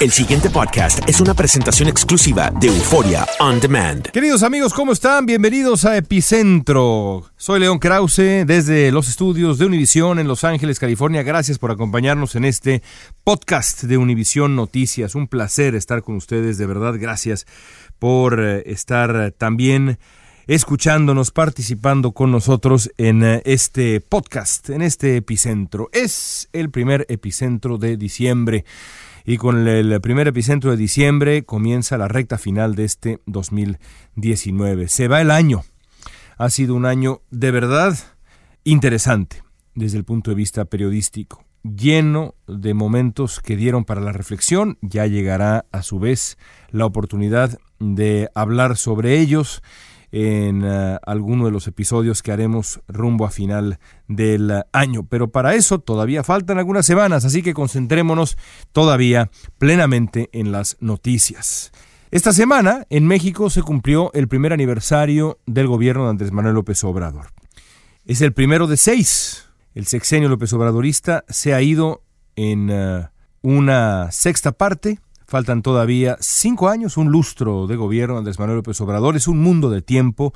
El siguiente podcast es una presentación exclusiva de Euforia On Demand. Queridos amigos, ¿cómo están? Bienvenidos a Epicentro. Soy León Krause desde los estudios de Univisión en Los Ángeles, California. Gracias por acompañarnos en este podcast de Univisión Noticias. Un placer estar con ustedes, de verdad. Gracias por eh, estar también escuchándonos, participando con nosotros en eh, este podcast, en este epicentro. Es el primer epicentro de diciembre y con el primer epicentro de diciembre comienza la recta final de este 2019. Se va el año. Ha sido un año de verdad interesante desde el punto de vista periodístico, lleno de momentos que dieron para la reflexión. Ya llegará a su vez la oportunidad de hablar sobre ellos en uh, alguno de los episodios que haremos rumbo a final del uh, año. Pero para eso todavía faltan algunas semanas, así que concentrémonos todavía plenamente en las noticias. Esta semana en México se cumplió el primer aniversario del gobierno de Andrés Manuel López Obrador. Es el primero de seis. El sexenio López Obradorista se ha ido en uh, una sexta parte Faltan todavía cinco años, un lustro de gobierno Andrés Manuel López Obrador. Es un mundo de tiempo.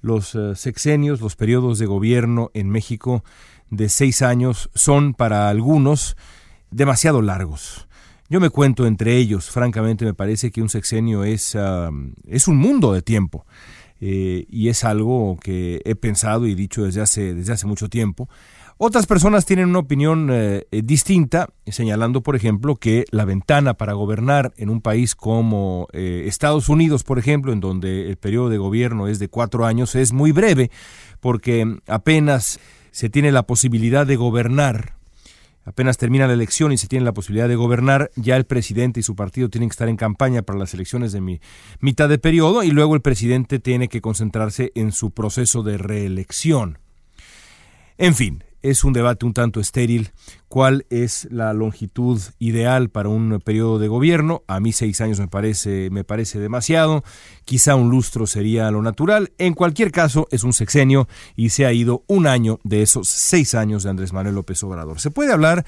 Los uh, sexenios, los periodos de gobierno en México de seis años son para algunos demasiado largos. Yo me cuento entre ellos, francamente me parece que un sexenio es, es un mundo de tiempo. Eh, y es algo que he pensado y dicho desde hace, desde hace mucho tiempo. Otras personas tienen una opinión eh, distinta, señalando, por ejemplo, que la ventana para gobernar en un país como eh, Estados Unidos, por ejemplo, en donde el periodo de gobierno es de cuatro años, es muy breve, porque apenas se tiene la posibilidad de gobernar, apenas termina la elección y se tiene la posibilidad de gobernar, ya el presidente y su partido tienen que estar en campaña para las elecciones de mi, mitad de periodo y luego el presidente tiene que concentrarse en su proceso de reelección. En fin, es un debate un tanto estéril. ¿Cuál es la longitud ideal para un periodo de gobierno? A mí seis años me parece, me parece demasiado. Quizá un lustro sería lo natural. En cualquier caso, es un sexenio y se ha ido un año de esos seis años de Andrés Manuel López Obrador. Se puede hablar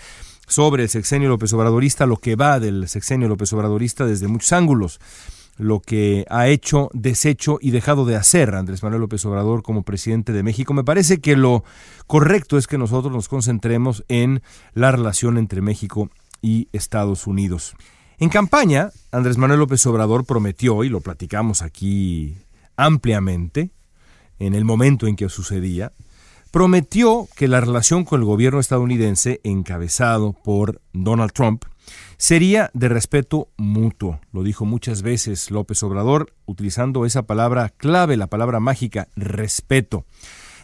sobre el sexenio López Obradorista, lo que va del sexenio López Obradorista desde muchos ángulos lo que ha hecho, deshecho y dejado de hacer Andrés Manuel López Obrador como presidente de México. Me parece que lo correcto es que nosotros nos concentremos en la relación entre México y Estados Unidos. En campaña, Andrés Manuel López Obrador prometió, y lo platicamos aquí ampliamente, en el momento en que sucedía, prometió que la relación con el gobierno estadounidense, encabezado por Donald Trump, sería de respeto mutuo. Lo dijo muchas veces López Obrador, utilizando esa palabra clave, la palabra mágica, respeto.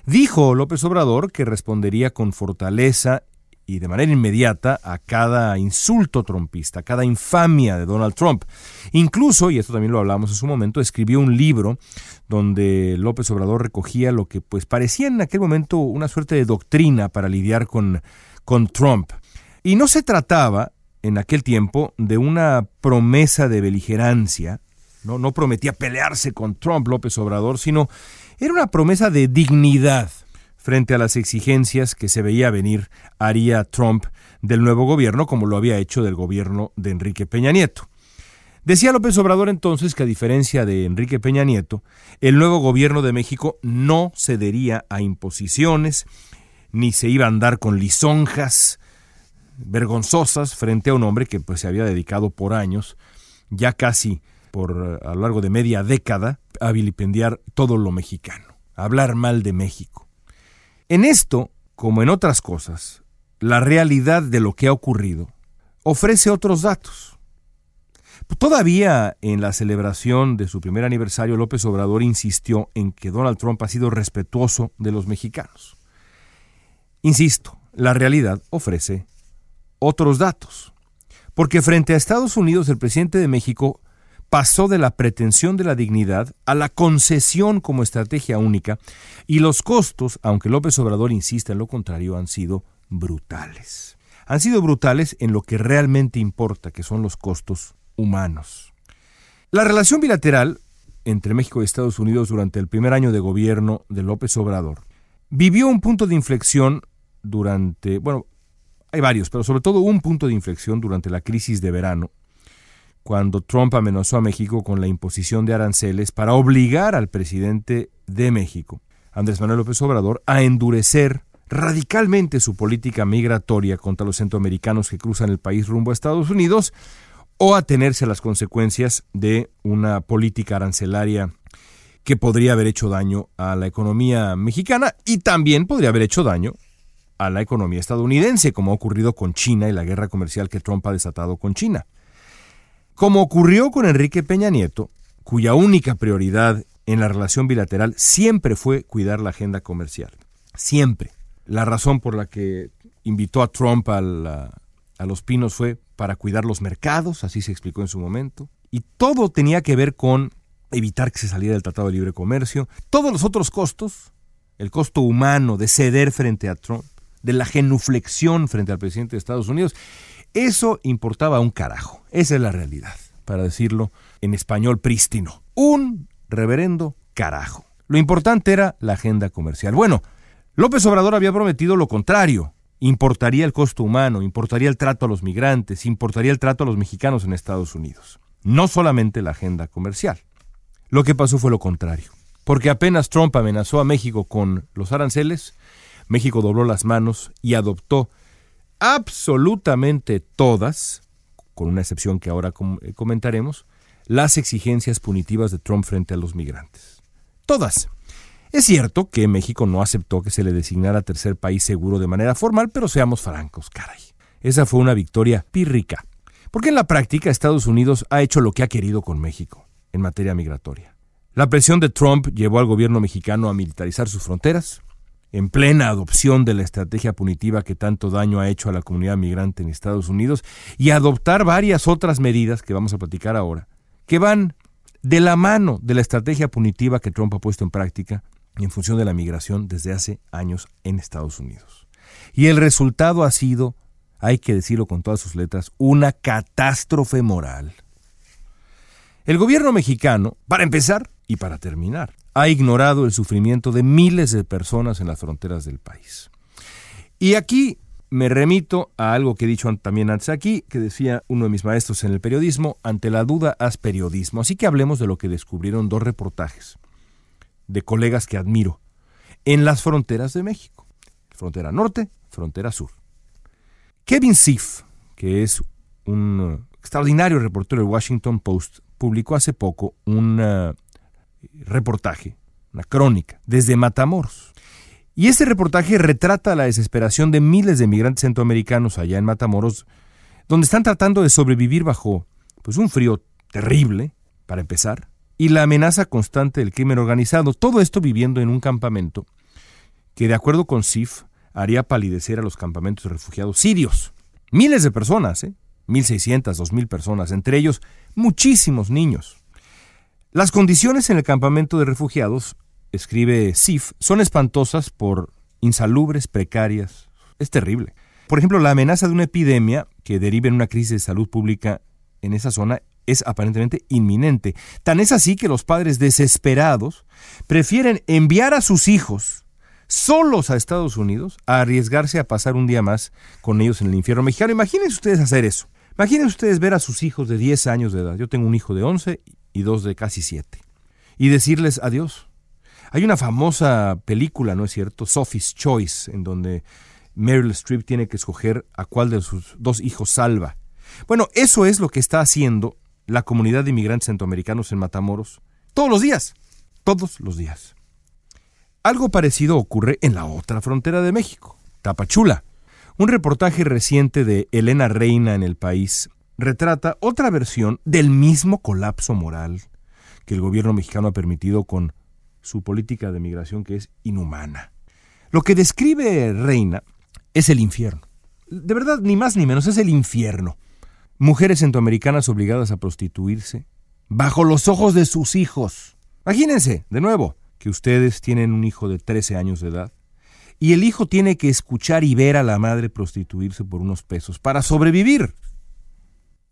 Dijo López Obrador que respondería con fortaleza y de manera inmediata a cada insulto trompista, a cada infamia de Donald Trump. Incluso, y esto también lo hablamos en su momento, escribió un libro donde López Obrador recogía lo que pues parecía en aquel momento una suerte de doctrina para lidiar con, con Trump. Y no se trataba en aquel tiempo de una promesa de beligerancia, no, no prometía pelearse con Trump López Obrador, sino era una promesa de dignidad frente a las exigencias que se veía venir haría Trump del nuevo gobierno, como lo había hecho del gobierno de Enrique Peña Nieto. Decía López Obrador entonces que a diferencia de Enrique Peña Nieto, el nuevo gobierno de México no cedería a imposiciones, ni se iba a andar con lisonjas vergonzosas frente a un hombre que pues se había dedicado por años, ya casi por a lo largo de media década, a vilipendiar todo lo mexicano, a hablar mal de México. En esto, como en otras cosas, la realidad de lo que ha ocurrido ofrece otros datos. Todavía en la celebración de su primer aniversario, López Obrador insistió en que Donald Trump ha sido respetuoso de los mexicanos. Insisto, la realidad ofrece otros datos. Porque frente a Estados Unidos, el presidente de México pasó de la pretensión de la dignidad a la concesión como estrategia única y los costos, aunque López Obrador insiste en lo contrario, han sido brutales. Han sido brutales en lo que realmente importa, que son los costos humanos. La relación bilateral entre México y Estados Unidos durante el primer año de gobierno de López Obrador vivió un punto de inflexión durante, bueno, hay varios, pero sobre todo un punto de inflexión durante la crisis de verano cuando Trump amenazó a México con la imposición de aranceles para obligar al presidente de México, Andrés Manuel López Obrador, a endurecer radicalmente su política migratoria contra los centroamericanos que cruzan el país rumbo a Estados Unidos o a tenerse a las consecuencias de una política arancelaria que podría haber hecho daño a la economía mexicana y también podría haber hecho daño a la economía estadounidense, como ha ocurrido con China y la guerra comercial que Trump ha desatado con China. Como ocurrió con Enrique Peña Nieto, cuya única prioridad en la relación bilateral siempre fue cuidar la agenda comercial. Siempre. La razón por la que invitó a Trump a, Los Pinos fue para cuidar los mercados, así se explicó en su momento. Y todo tenía que ver con evitar que se saliera del Tratado de Libre Comercio. Todos los otros costos, el costo humano de ceder frente a Trump, de la genuflexión frente al presidente de Estados Unidos, eso importaba un carajo. Esa es la realidad, para decirlo en español prístino. Un reverendo carajo. Lo importante era la agenda comercial. Bueno, López Obrador había prometido lo contrario. Importaría el costo humano, importaría el trato a los migrantes, importaría el trato a los mexicanos en Estados Unidos. No solamente la agenda comercial. Lo que pasó fue lo contrario. Porque apenas Trump amenazó a México con los aranceles, México dobló las manos y adoptó absolutamente todas, con una excepción que ahora eh, comentaremos, las exigencias punitivas de Trump frente a los migrantes. Todas. Es cierto que México no aceptó que se le designara tercer país seguro de manera formal, pero seamos francos, caray. Esa fue una victoria pírrica. Porque en la práctica Estados Unidos ha hecho lo que ha querido con México en materia migratoria. La presión de Trump llevó al gobierno mexicano a militarizar sus fronteras, en plena adopción de la estrategia punitiva que tanto daño ha hecho a la comunidad migrante en Estados Unidos y adoptar varias otras medidas que vamos a platicar ahora, que van de la mano de la estrategia punitiva que Trump ha puesto en práctica en función de la migración desde hace años en Estados Unidos. Y el resultado ha sido, hay que decirlo con todas sus letras, una catástrofe moral. El gobierno mexicano, para empezar y para terminar, ha ignorado el sufrimiento de miles de personas en las fronteras del país. Y aquí me remito a algo que he dicho también antes aquí, que decía uno de mis maestros en el periodismo, ante la duda haz periodismo. Así que hablemos de lo que descubrieron dos reportajes de colegas que admiro en las fronteras de México, frontera norte, frontera sur. Kevin Siff, que es un extraordinario reportero del Washington Post, publicó hace poco un reportaje, una crónica, desde Matamoros. Y este reportaje retrata la desesperación de miles de migrantes centroamericanos allá en Matamoros, donde están tratando de sobrevivir bajo pues, un frío terrible, para empezar, y la amenaza constante del crimen organizado. Todo esto viviendo en un campamento que, de acuerdo con CIF, haría palidecer a los campamentos de refugiados sirios. Miles de personas, ¿eh? 1.600, 2.000 personas, entre ellos muchísimos niños. Las condiciones en el campamento de refugiados, escribe Sif, son espantosas por insalubres, precarias. Es terrible. Por ejemplo, la amenaza de una epidemia que derive en una crisis de salud pública en esa zona es aparentemente inminente. Tan es así que los padres desesperados prefieren enviar a sus hijos solos a Estados Unidos a arriesgarse a pasar un día más con ellos en el infierno mexicano. Imagínense ustedes hacer eso. Imagínense ustedes ver a sus hijos de 10 años de edad. Yo tengo un hijo de 11 y dos de casi 7. Y decirles adiós. Hay una famosa película, ¿no es cierto? Sophie's Choice, en donde Meryl Streep tiene que escoger a cuál de sus dos hijos salva. Bueno, eso es lo que está haciendo la comunidad de inmigrantes centroamericanos en Matamoros todos los días. Todos los días. Algo parecido ocurre en la otra frontera de México, Tapachula. Un reportaje reciente de Elena Reina en el país retrata otra versión del mismo colapso moral que el gobierno mexicano ha permitido con su política de migración que es inhumana. Lo que describe Reina es el infierno. De verdad, ni más ni menos, es el infierno. Mujeres centroamericanas obligadas a prostituirse bajo los ojos de sus hijos. Imagínense, de nuevo, que ustedes tienen un hijo de 13 años de edad y el hijo tiene que escuchar y ver a la madre prostituirse por unos pesos para sobrevivir.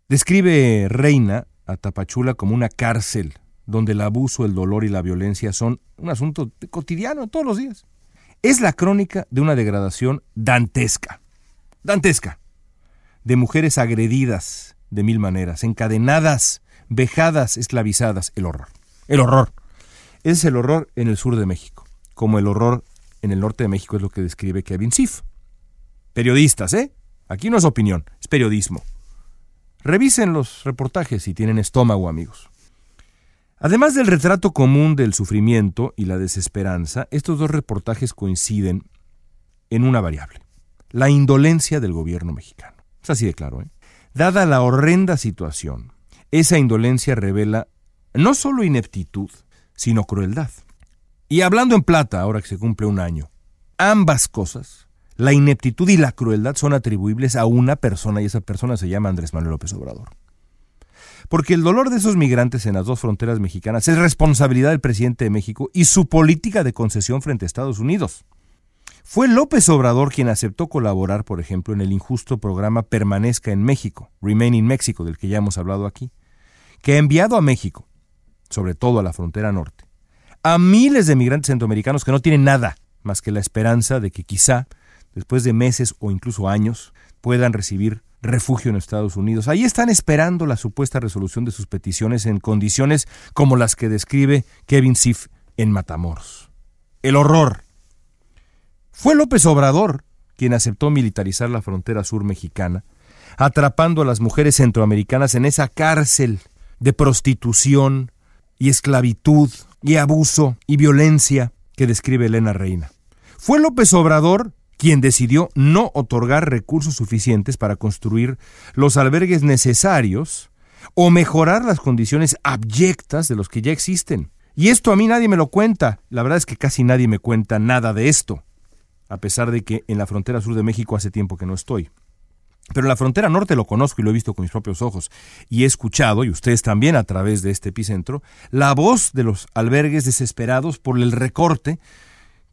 Describe Reina a Tapachula como una cárcel donde el abuso, el dolor y la violencia son un asunto cotidiano todos los días. Es la crónica de una degradación dantesca, dantesca, de mujeres agredidas de mil maneras, encadenadas, vejadas, esclavizadas, el horror, el horror. Ese es el horror en el sur de México, como el horror en el norte de México es lo que describe Kevin Sif. Periodistas, ¿eh? Aquí no es opinión, es periodismo. Revisen los reportajes si tienen estómago, amigos. Además del retrato común del sufrimiento y la desesperanza, estos dos reportajes coinciden en una variable, la indolencia del gobierno mexicano. Es así de claro. ¿eh? Dada la horrenda situación, esa indolencia revela no solo ineptitud, sino crueldad. Y hablando en plata, ahora que se cumple un año, ambas cosas, la ineptitud y la crueldad son atribuibles a una persona y esa persona se llama Andrés Manuel López Obrador. Porque el dolor de esos migrantes en las dos fronteras mexicanas es responsabilidad del presidente de México y su política de concesión frente a Estados Unidos. Fue López Obrador quien aceptó colaborar, por ejemplo, en el injusto programa Permanezca en México, Remain in México, del que ya hemos hablado aquí, que ha enviado a México, sobre todo a la frontera norte, a miles de migrantes centroamericanos que no tienen nada más que la esperanza de que quizá, después de meses o incluso años, puedan recibir refugio en Estados Unidos. Ahí están esperando la supuesta resolución de sus peticiones en condiciones como las que describe Kevin Sif en Matamoros. El horror. Fue López Obrador quien aceptó militarizar la frontera sur mexicana, atrapando a las mujeres centroamericanas en esa cárcel de prostitución y esclavitud y abuso y violencia que describe Elena Reina. Fue López Obrador quien decidió no otorgar recursos suficientes para construir los albergues necesarios o mejorar las condiciones abyectas de los que ya existen. Y esto a mí nadie me lo cuenta. La verdad es que casi nadie me cuenta nada de esto, a pesar de que en la frontera sur de México hace tiempo que no estoy. Pero en la frontera norte lo conozco y lo he visto con mis propios ojos. Y he escuchado, y ustedes también a través de este epicentro, la voz de los albergues desesperados por el recorte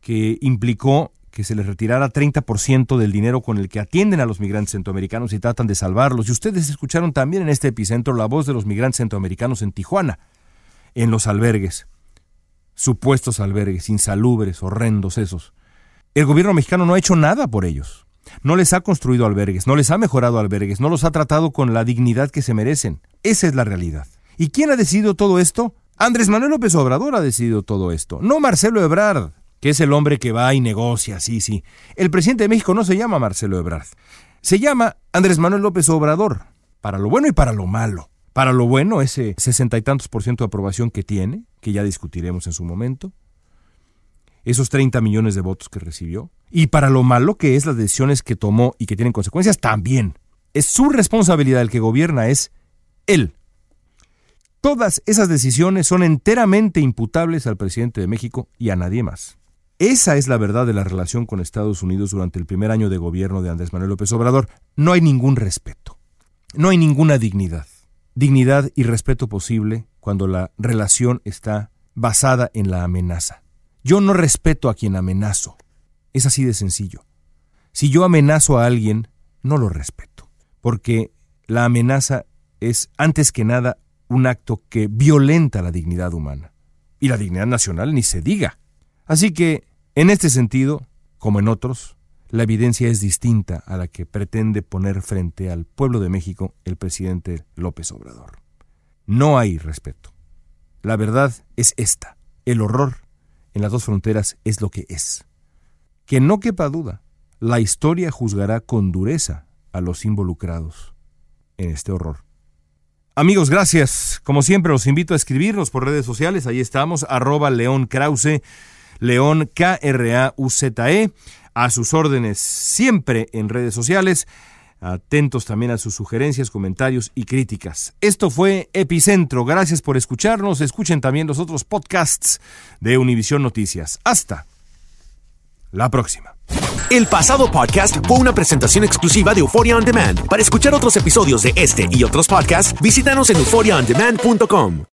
que implicó que se les retirara 30% del dinero con el que atienden a los migrantes centroamericanos y tratan de salvarlos. Y ustedes escucharon también en este epicentro la voz de los migrantes centroamericanos en Tijuana, en los albergues, supuestos albergues, insalubres, horrendos esos. El gobierno mexicano no ha hecho nada por ellos. No les ha construido albergues, no les ha mejorado albergues, no los ha tratado con la dignidad que se merecen. Esa es la realidad. ¿Y quién ha decidido todo esto? Andrés Manuel López Obrador ha decidido todo esto, no Marcelo Ebrard que es el hombre que va y negocia, sí, sí. El presidente de México no se llama Marcelo Ebrard, se llama Andrés Manuel López Obrador, para lo bueno y para lo malo. Para lo bueno, ese sesenta y tantos por ciento de aprobación que tiene, que ya discutiremos en su momento, esos 30 millones de votos que recibió, y para lo malo que es las decisiones que tomó y que tienen consecuencias también. Es su responsabilidad el que gobierna, es él. Todas esas decisiones son enteramente imputables al presidente de México y a nadie más. Esa es la verdad de la relación con Estados Unidos durante el primer año de gobierno de Andrés Manuel López Obrador. No hay ningún respeto, no hay ninguna dignidad. Dignidad y respeto posible cuando la relación está basada en la amenaza. Yo no respeto a quien amenazo. Es así de sencillo. Si yo amenazo a alguien, no lo respeto, porque la amenaza es, antes que nada, un acto que violenta la dignidad humana. Y la dignidad nacional ni se diga. Así que, en este sentido, como en otros, la evidencia es distinta a la que pretende poner frente al pueblo de México el presidente López Obrador. No hay respeto. La verdad es esta. El horror en las dos fronteras es lo que es. Que no quepa duda, la historia juzgará con dureza a los involucrados en este horror. Amigos, gracias. Como siempre, los invito a escribirnos por redes sociales. Ahí estamos, arroba León Krause, León K-R-A-U-Z-E, a sus órdenes siempre en redes sociales. Atentos también a sus sugerencias, comentarios y críticas. Esto fue Epicentro. Gracias por escucharnos. Escuchen también los otros podcasts de Univisión Noticias. Hasta la próxima. El pasado podcast fue una presentación exclusiva de Euphoria On Demand. Para escuchar otros episodios de este y otros podcasts, visítanos en euphoriaondemand.com.